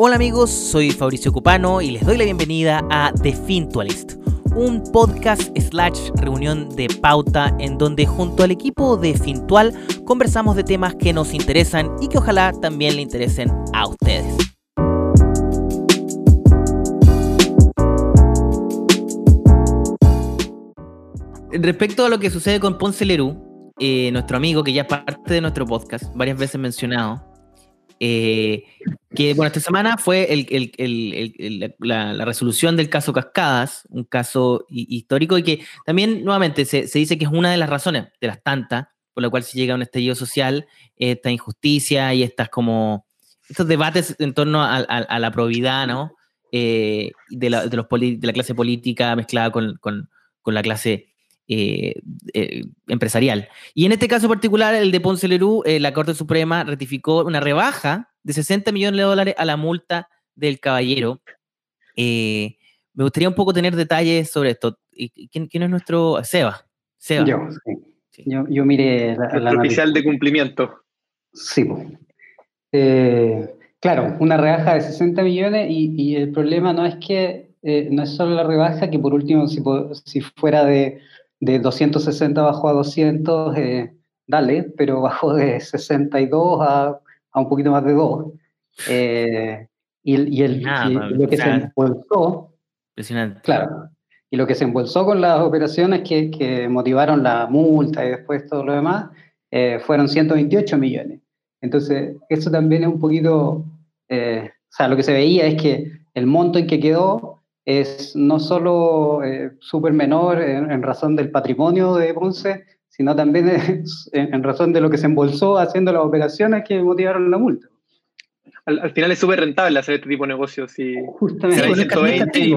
Hola amigos, soy Fabricio Cupano y les doy la bienvenida a The Fintualist, un podcast slash reunión de pauta en donde junto al equipo de Fintual conversamos de temas que nos interesan y que ojalá también le interesen a ustedes. Respecto a lo que sucede con Ponce Lerú, eh, nuestro amigo que ya es parte de nuestro podcast, varias veces mencionado, eh, que bueno, esta semana fue la, resolución del caso Cascadas, un caso histórico y que también nuevamente se, dice que es una de las razones, de las tantas, por la cual se llega a un estallido social, esta injusticia y estas como, estos debates en torno a, la probidad, ¿no? Eh, de, la, los de la clase política mezclada con, con la clase eh, eh, empresarial. Y en este caso particular, el de Ponce Lerú, eh, la Corte Suprema ratificó una rebaja de 60 millones de dólares a la multa del caballero. me gustaría un poco tener detalles sobre esto. ¿Quién, quién es nuestro Seba? Seba. Yo, sí. yo, yo mire la, oficial de cumplimiento. Sí. claro, una rebaja de 60 millones y, y el problema no es que no es solo la rebaja, que por último, si, si fuera de de 260 bajó a 200, eh, dale, pero bajó de 62 a, a un poquito más de 2. Eh, y, y, el, lo que se embolsó, claro, y lo que se embolsó con las operaciones que, que motivaron la multa y después todo lo demás, eh, fueron 128 millones. Entonces, eso también es un poquito, o sea, lo que se veía es que el monto en que quedó es no solo eh, súper menor en, razón del patrimonio de Ponce, sino también en, razón de lo que se embolsó haciendo las operaciones que motivaron la multa. Al, final es súper rentable hacer este tipo de negocios. Y Justamente. Sí,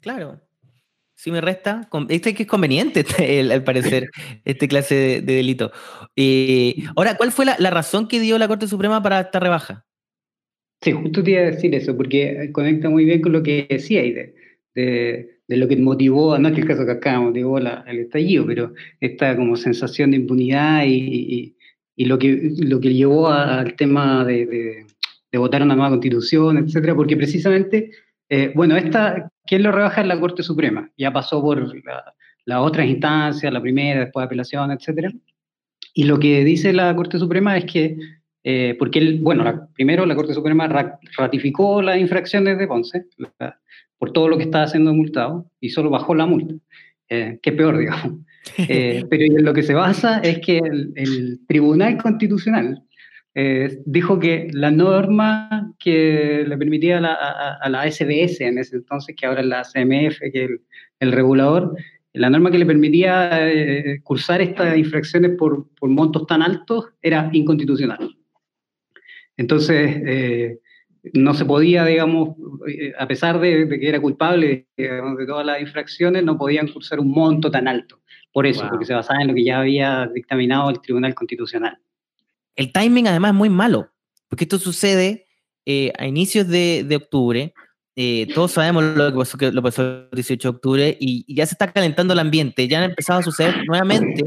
claro. Si me resta, este que es conveniente, este, al parecer, este clase de, delito. Eh, ahora, ¿cuál fue la, la razón que dio la Corte Suprema para esta rebaja? Sí, justo te iba a decir eso, porque conecta muy bien con lo que decía y de, de, lo que motivó, no es que el caso que acá motivó la, el estallido, pero esta como sensación de impunidad y, y, lo, que, lo que llevó al tema de, de, votar una nueva constitución, etcétera, porque precisamente, eh, bueno, esta, ¿quién lo rebaja? Es la Corte Suprema, ya pasó por las otras instancias, la primera, después de apelación, etcétera. Y lo que dice la Corte Suprema es que eh, porque, bueno, primero la Corte Suprema ratificó las infracciones de Ponce por todo lo que estaba haciendo multado y solo bajó la multa, eh, que peor, digamos. Eh, pero en lo que se basa es que el, Tribunal Constitucional dijo que la norma que le permitía a la, SBS en ese entonces, que ahora es la CMF, que es el, regulador, la norma que le permitía cursar estas infracciones por, por montos tan altos era inconstitucional. Entonces, eh, no se podía, digamos, eh, a pesar de, que era culpable de todas las infracciones, no podían cursar un monto tan alto. Por eso, porque se basaba en lo que ya había dictaminado el Tribunal Constitucional. El timing además es muy malo, porque esto sucede eh, a inicios de, octubre. todos sabemos lo que pasó, lo pasó el 18 de octubre y, ya se está calentando el ambiente. Ya han empezado a suceder nuevamente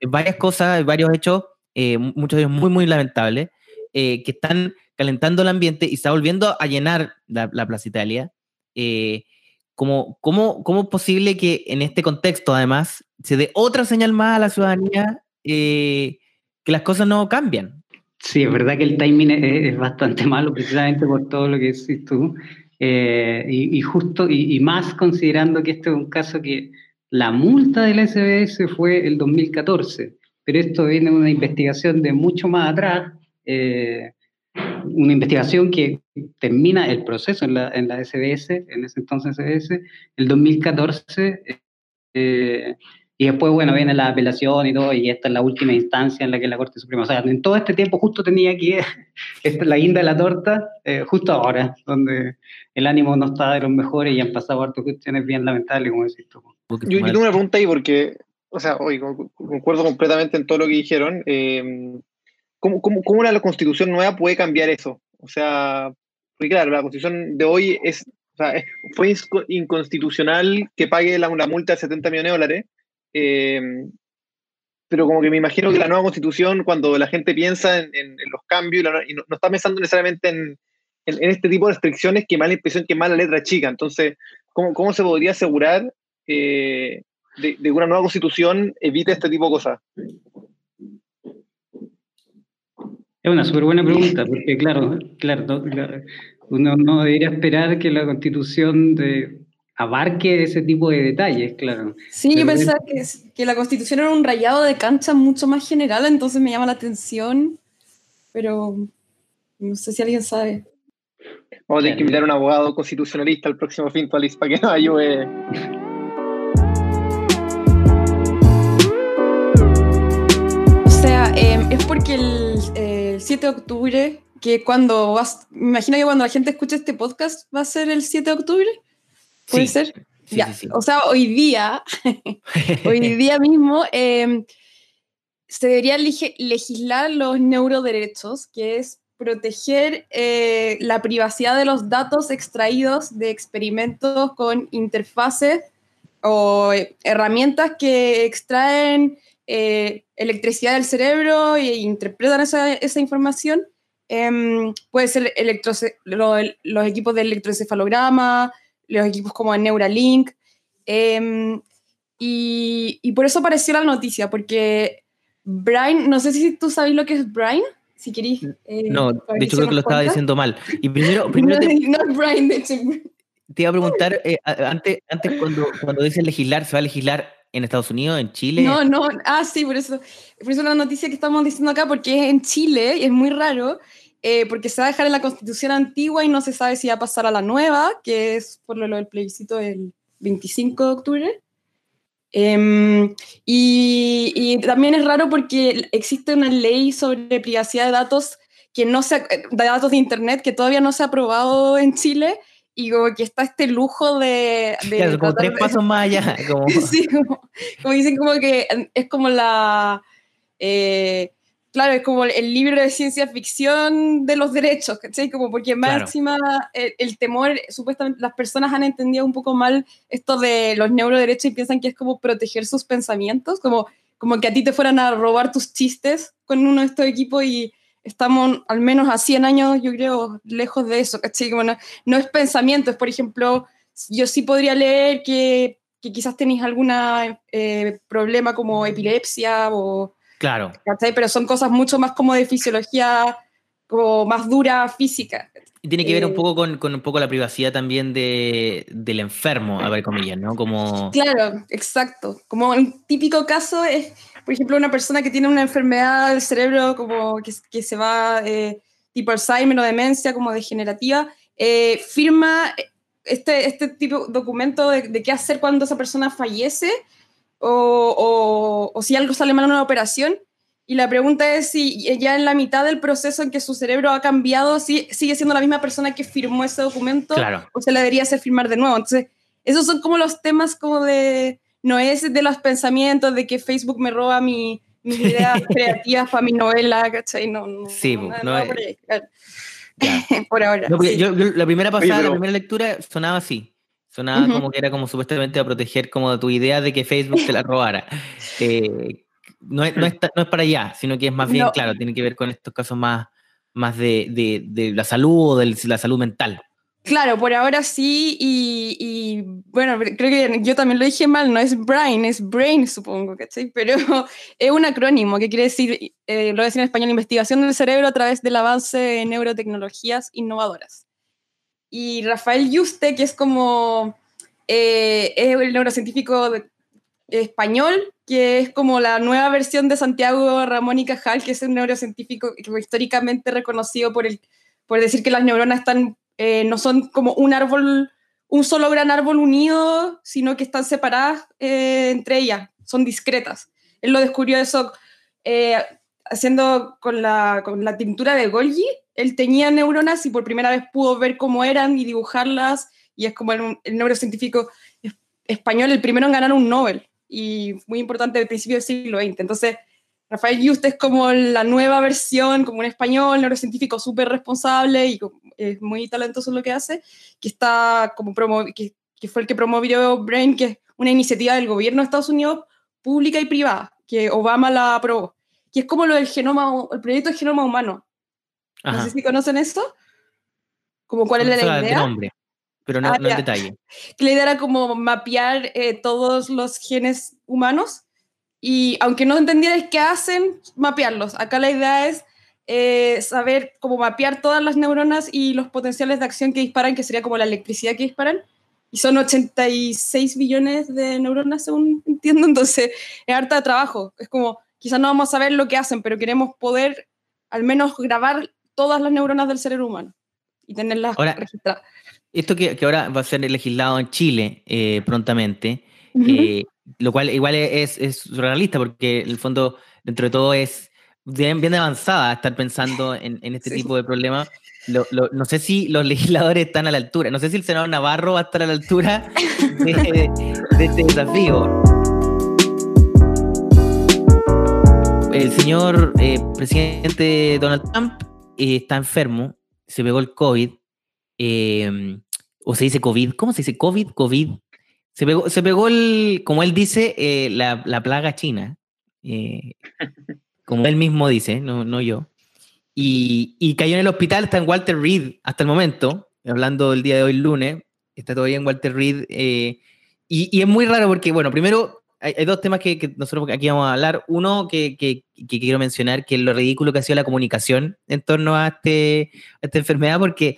varias cosas, varios hechos, muchos de ellos muy, muy lamentables. Eh, que están calentando el ambiente y está volviendo a llenar la, Plaza Italia. Eh, ¿cómo, cómo, cómo, es posible que en este contexto, además, se dé otra señal más a la ciudadanía eh, que las cosas no cambian? Sí, es verdad que el timing es, bastante malo, precisamente por todo lo que decís tú. y, justo, y, y, más considerando que este es un caso que la multa del SBS fue el 2014, pero esto viene de una investigación de mucho más atrás, eh, una investigación que termina el proceso en la, en la SBS, en ese entonces SBS, el 2014, eh, y después, bueno, viene la apelación y todo, y esta es la última instancia en la que la Corte Suprema, o sea, en todo este tiempo justo tenía que esta es la guinda de la torta, eh, justo ahora, donde el ánimo no está de los mejores y han pasado hartas cuestiones bien lamentables, como decís tú. Yo, yo tengo una pregunta ahí porque, o sea, hoy concuerdo completamente en todo lo que dijeron. Eh, ¿Cómo, cómo, cómo la constitución nueva puede cambiar eso? O sea, porque claro, la constitución de hoy es, o sea, fue inconstitucional que pague la, multa de 70 millones de dólares, eh, pero como que me imagino que la nueva constitución, cuando la gente piensa en, los cambios y, no, está pensando necesariamente en, en, este tipo de restricciones que más la impresión que más la letra chica. Entonces, ¿cómo, cómo se podría asegurar eh, de, de, una nueva constitución evite este tipo de cosas? Es una súper buena pregunta, porque claro, claro, uno no debería esperar que la constitución de, abarque ese tipo de detalles, claro. Sí, yo pensaba que, que, la constitución era un rayado de cancha mucho más general, entonces me llama la atención, pero no sé si alguien sabe. Vamos a tener que invitar a un abogado constitucionalista al próximo Fintualis para que nos ayude. O sea, em, es porque el, 7 de octubre, que cuando vas, me imagino que cuando la gente escuche este podcast va a ser el 7 de octubre, ¿puede ser? ya, o sea, hoy día, hoy día mismo, em, se debería legislar los neuroderechos, que es proteger eh, la privacidad de los datos extraídos de experimentos con interfaces o eh, herramientas que extraen eh, electricidad del cerebro e interpretan esa, esa información. Em, puede ser los equipos de electroencefalograma, los equipos como Neuralink. Em, y, y, por eso apareció la noticia, porque Brian, no sé si tú sabes lo que es Brian si queréis. Eh, no, de hecho creo que lo estaba diciendo mal. Y primero, primero te, no, Brian, de hecho. te iba a preguntar, eh, antes, antes cuando, cuando dices legislar, ¿se va a legislar en Estados Unidos, en Chile? No, no, ah, sí, por eso, por eso la noticia que estamos diciendo acá, porque es en Chile y es muy raro, eh, porque se va a dejar en la constitución antigua y no se sabe si va a pasar a la nueva, que es por lo del plebiscito del 25 de octubre. Em, y, también es raro porque existe una ley sobre privacidad de datos que no se, de datos de internet que todavía no se ha aprobado en Chile y como que está este lujo de... de como tres pasos más allá. Como... sí, como, dicen como que es como la... Eh, claro, es como el libro de ciencia ficción de los derechos, ¿cachai? Como porque máxima el, temor, supuestamente las personas han entendido un poco mal esto de los neuroderechos y piensan que es como proteger sus pensamientos, como, como que a ti te fueran a robar tus chistes con uno de estos equipos y estamos al menos a 100 años, yo creo, lejos de eso, ¿cachai? Como no, es pensamiento, es por ejemplo, yo sí podría leer que, que quizás tenéis algún eh, problema como epilepsia o Claro. Pero son cosas mucho más como de fisiología, como más dura física. Y tiene que ver un eh, poco con, con, un poco la privacidad también de, del enfermo, a ver comillas, ¿no? Como... Claro, exacto. Como un típico caso es, por ejemplo, una persona que tiene una enfermedad del cerebro como que, que se va eh, tipo Alzheimer o demencia como degenerativa, eh, firma este, este tipo de documento de, de, qué hacer cuando esa persona fallece o, o, si algo sale mal en una operación. Y la pregunta es si ya en la mitad del proceso en que su cerebro ha cambiado, si, sigue siendo la misma persona que firmó ese documento o se le debería hacer firmar de nuevo. Entonces, esos son como los temas como de, no es de los pensamientos de que Facebook me roba mi, mis ideas creativas para mi novela, ¿cachai? No, no, sí, no, no, por, por, ahora. yo, la primera pasada, la primera lectura sonaba así. Sonaba como que era como supuestamente a proteger como tu idea de que Facebook te la robara. Eh, no, es, no, es, no, es, para allá, sino que es más bien, claro, tiene que ver con estos casos más, más de, de, de la salud o de la salud mental. Claro, por ahora sí, y, y, bueno, creo que yo también lo dije mal, no es brain, es brain, supongo, ¿cachai? Pero es un acrónimo que quiere decir, eh, lo voy a decir en español, investigación del cerebro a través del avance de neurotecnologías innovadoras. Y Rafael Yuste, que es como, eh, es el neurocientífico español, que es como la nueva versión de Santiago Ramón y Cajal, que es un neurocientífico históricamente reconocido por, el, por decir que las neuronas están, eh, no son como un árbol, un solo gran árbol unido, sino que están separadas eh, entre ellas, son discretas. Él lo descubrió eso haciendo con la, con la tintura de Golgi, él tenía neuronas y por primera vez pudo ver cómo eran y dibujarlas, y es como el, neurocientífico español, el primero en ganar un Nobel, y muy importante del principio del siglo XX. Entonces, Rafael Juste es como la nueva versión, como un español, neurocientífico súper responsable y es muy talentoso en lo que hace, que, está como que, que fue el que promovió Brain, que es una iniciativa del gobierno de Estados Unidos, pública y privada, que Obama la aprobó, que es como lo del genoma, el proyecto del genoma humano, no sé si conocen esto. como cuál era la idea. nombre, pero no, Ah, no en ya. detalle. que la idea era como mapear eh, todos los genes humanos y aunque no entendierais qué hacen, mapearlos. Acá la idea es eh, saber cómo mapear todas las neuronas y los potenciales de acción que disparan, que sería como la electricidad que disparan. Y son 86 billones de neuronas, según entiendo, entonces es harta de trabajo. Es como, quizás no vamos a saber lo que hacen, pero queremos poder al menos grabar todas las neuronas del cerebro humano y tenerlas Ahora- registradas. Esto que, que ahora va a ser legislado en Chile eh, prontamente, eh, lo cual igual es, es realista porque en el fondo, dentro de todo, es bien, bien avanzada estar pensando en, en este Sí. tipo de problemas. Lo- lo- no sé si los legisladores están a la altura, no sé si el senador Navarro va a estar a la altura de, de este desafío. El señor eh, presidente Donald Trump eh, está enfermo, se pegó el COVID, eh, o se dice COVID, ¿cómo se dice? COVID, COVID. Se pegó, se pegó el, como él dice, eh, la, la plaga china, eh, como él mismo dice, no, no yo. Y, y cayó en el hospital, está en Walter Reed hasta el momento, hablando del día de hoy, lunes, está todavía en Walter Reed. eh, y, y es muy raro porque, bueno, primero hay, dos temas que, que nosotros aquí vamos a hablar. Uno que, que- que quiero mencionar, que es lo ridículo que ha sido la comunicación en torno a, este, a esta enfermedad, porque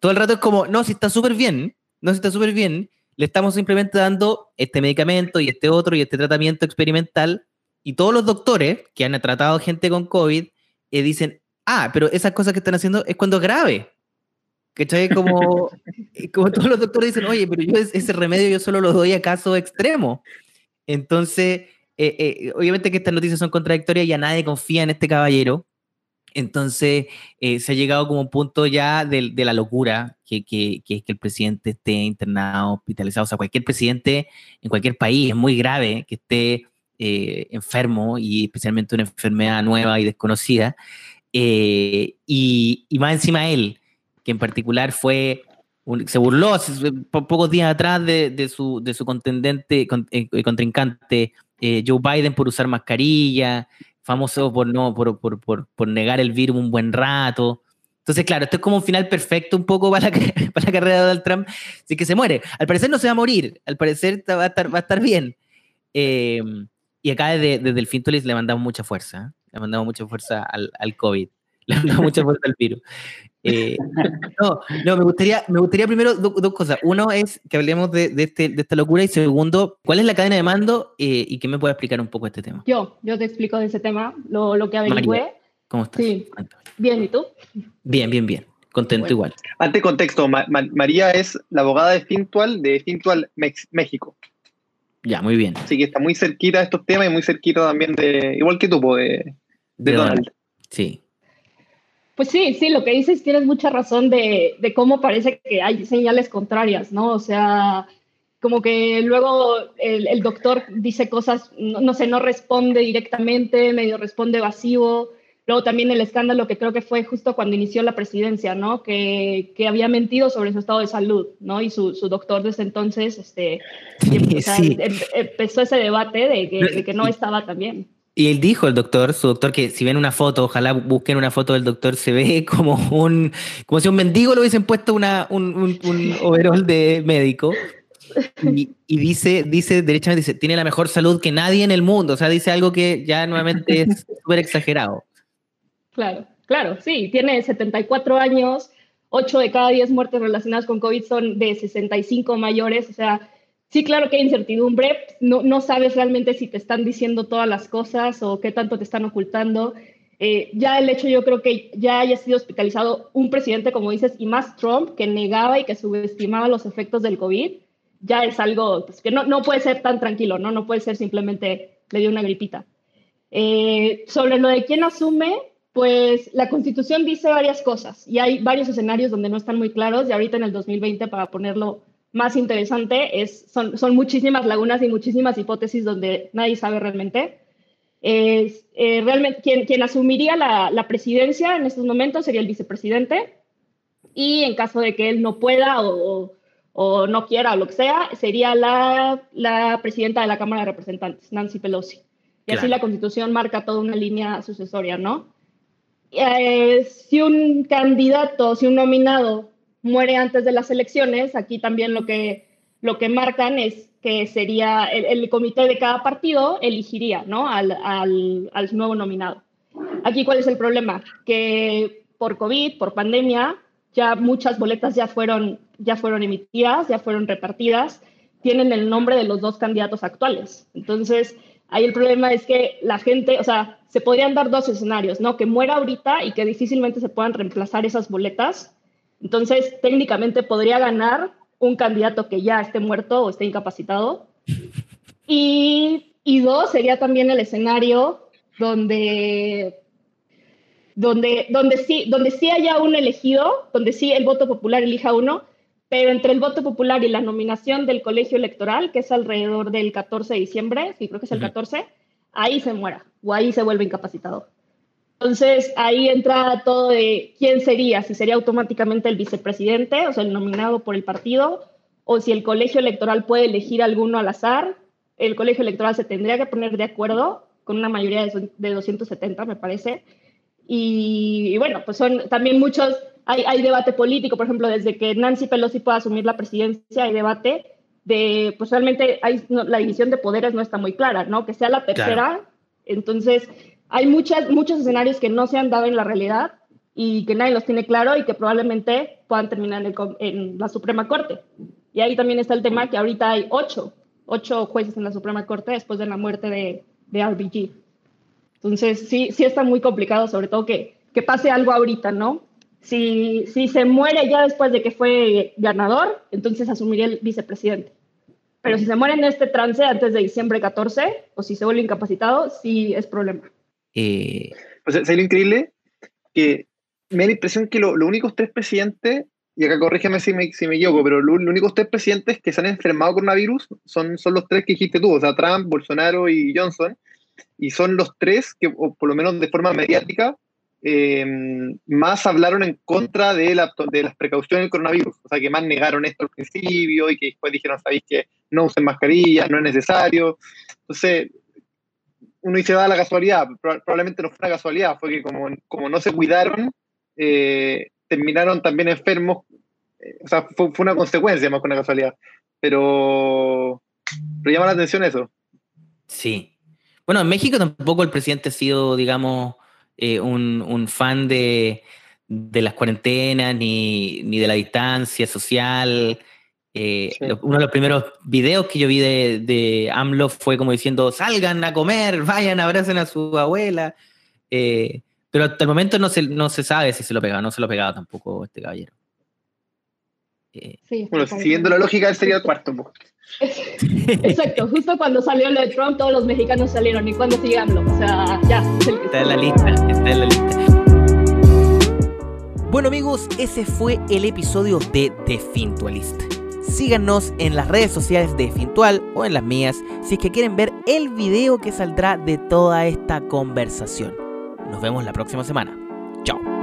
todo el rato es como, no, si está súper bien, no, si está súper bien, le estamos simplemente dando este medicamento y este otro y este tratamiento experimental, y todos los doctores que han tratado gente con COVID eh, dicen, ah, pero esas cosas que están haciendo es cuando es grave. ¿Cachai? Como, como todos los doctores dicen, oye, pero yo es- ese remedio yo solo lo doy a caso extremo. Entonces, eh, eh, obviamente que estas noticias son contradictorias y ya nadie confía en este caballero. Entonces, eh, se ha llegado como un punto ya de, de la locura, que, que, que es que el presidente esté internado, hospitalizado. O sea, cualquier presidente en cualquier país es muy grave que esté eh, enfermo y especialmente una enfermedad nueva y desconocida. Eh, y, y más encima él, que en particular fue, un- se burló hace po- pocos días atrás de, de su, de su contendente, con- eh, contrincante eh, Joe Biden por usar mascarilla, famoso por, no, por, por, por, por negar el virus un buen rato. Entonces, claro, esto es como un final perfecto un poco para la, para la carrera de Donald Trump, así que se muere. Al parecer no se va a morir, al parecer va a estar, va a estar bien. Eh, y acá desde, desde el Fintolis le mandamos mucha fuerza, ¿eh? le mandamos mucha fuerza al, al COVID, le mandamos mucha fuerza al virus. Eh, no, no, me gustaría, me gustaría primero do- dos cosas. Uno es que hablemos de, de, este, de esta locura y segundo, ¿cuál es la cadena de mando eh, y qué me puede explicar un poco este tema? Yo, yo te explico de ese tema, lo, lo que averigüé. María. ¿Cómo estás? Sí. Cuéntame. Bien, ¿y tú? Bien, bien, bien. Contento Bueno. igual. Ante contexto, Ma- Ma- María es la abogada de Fintual de Fintual Mex- México. Ya, muy bien. Así que está muy cerquita de estos temas y muy cerquita también de, igual que tú, de, de De Donald. Donald. Sí. Pues sí, sí, lo que dices tienes mucha razón de, de cómo parece que hay señales contrarias, ¿no? O sea, como que luego el, el doctor dice cosas, no, no sé, no responde directamente, medio responde vacío. Luego también el escándalo que creo que fue justo cuando inició la presidencia, ¿no? Que, que había mentido sobre su estado de salud, ¿no? Y su, su doctor desde entonces, este, o sea, Sí. em- empezó ese debate de que, de que no estaba tan bien. Y él dijo, el doctor, su doctor, que si ven una foto, ojalá busquen una foto del doctor, se ve como un, como si un mendigo le hubiesen puesto una, un, un, un overall de médico. Y, y dice, dice, derechamente dice, tiene la mejor salud que nadie en el mundo. O sea, dice algo que ya nuevamente es súper exagerado. Claro, claro, sí, tiene 74 años, 8 de cada 10 muertes relacionadas con COVID son de 65 mayores, o sea, sí, claro que hay incertidumbre, no, no sabes realmente si te están diciendo todas las cosas o qué tanto te están ocultando. Eh, ya el hecho, yo creo que ya haya sido hospitalizado un presidente, como dices, y más Trump, que negaba y que subestimaba los efectos del COVID, ya es algo pues, que no, no puede ser tan tranquilo, ¿no? No puede ser simplemente le dio una gripita. Eh, sobre lo de quién asume, pues la constitución dice varias cosas y hay varios escenarios donde no están muy claros y ahorita en el 2020 para ponerlo más interesante es, son, son muchísimas lagunas y muchísimas hipótesis donde nadie sabe realmente. Es, eh, realmente quien, quien asumiría la, la, presidencia en estos momentos sería el vicepresidente y en caso de que él no pueda o, o no quiera o lo que sea, sería la, la presidenta de la Cámara de Representantes, Nancy Pelosi. Y claro. así la constitución marca toda una línea sucesoria, ¿no? Eh, si un candidato, si un nominado muere antes de las elecciones, aquí también lo que, lo que marcan es que sería el, comité de cada partido elegiría ¿no? al, al, al nuevo nominado. Aquí, ¿cuál es el problema? Que por COVID, por pandemia, ya muchas boletas ya fueron, ya fueron emitidas, ya fueron repartidas, tienen el nombre de los dos candidatos actuales. Entonces, ahí el problema es que la gente, o sea, se podrían dar dos escenarios, ¿no? Que muera ahorita y que difícilmente se puedan reemplazar esas boletas. Entonces, técnicamente podría ganar un candidato que ya esté muerto o esté incapacitado. Y, y dos, sería también el escenario donde donde, donde, sí, donde sí haya un elegido, donde sí el voto popular elija uno, pero entre el voto popular y la nominación del colegio electoral, que es alrededor del 14 de diciembre, sí, creo que es el 14, ahí se muera o ahí se vuelve incapacitado. Entonces ahí entra todo de quién sería, si sería automáticamente el vicepresidente, o sea, el nominado por el partido, o si el colegio electoral puede elegir alguno al azar, el colegio electoral se tendría que poner de acuerdo con una mayoría de, de 270, me parece, y, bueno, pues son también muchos, hay, hay, debate político, por ejemplo, desde que Nancy Pelosi pueda asumir la presidencia, hay debate de, pues realmente hay, la división de poderes no está muy clara, ¿no? Que sea la tercera. Entonces, hay muchas, muchos escenarios que no se han dado en la realidad y que nadie los tiene claro y que probablemente puedan terminar en, en la Suprema Corte. Y ahí también está el tema que ahorita hay ocho, ocho jueces en la Suprema Corte después de la muerte de, de RBG. Entonces, sí, sí está muy complicado, sobre todo que, que pase algo ahorita, ¿no? Si, si se muere ya después de que fue ganador, entonces asumiría el vicepresidente. Pero si se muere en este trance antes de diciembre 14, o si se vuelve incapacitado, sí es problema. Eh... Sea, lo increíble que me da la impresión que los únicos tres presidentes, y acá corrígeme si me, si me equivoco, pero los únicos tres presidentes que se han enfermado coronavirus son, son los tres que dijiste tú, o sea, Trump, Bolsonaro y Johnson y son los tres que, o por lo menos de forma mediática, eh, más hablaron en contra de, la, de las precauciones del coronavirus, o sea, que más negaron esto al principio y que después dijeron, sabéis que no usen mascarilla, no es necesario. Entonces, uno dice, da la casualidad, probablemente no fue una casualidad, fue que como, como no se cuidaron, eh, terminaron también enfermos, eh, o sea, fue, una consecuencia más que una casualidad, pero, pero llama la atención eso. Sí, bueno, en México tampoco el presidente ha sido, digamos, eh, un, fan de, las cuarentenas ni, de la distancia social. Eh, uno de los primeros videos que yo vi de, de, AMLO fue como diciendo, salgan a comer, vayan, abracen a su abuela. Eh, pero hasta el momento no se, no se sabe si se lo pegaba, no se lo pegaba tampoco este caballero. bueno, siguiendo la lógica, él sería el cuarto. Exacto, justo cuando salió lo de Trump, todos los mexicanos salieron. ¿Y cuando sigue O sea, ya. Está en la lista, está en la lista. Bueno amigos, ese fue el episodio de The Fintualist. Síganos en las redes sociales de Fintual o en las mías si es que quieren ver el video que saldrá de toda esta conversación. Nos vemos la próxima semana. Chao.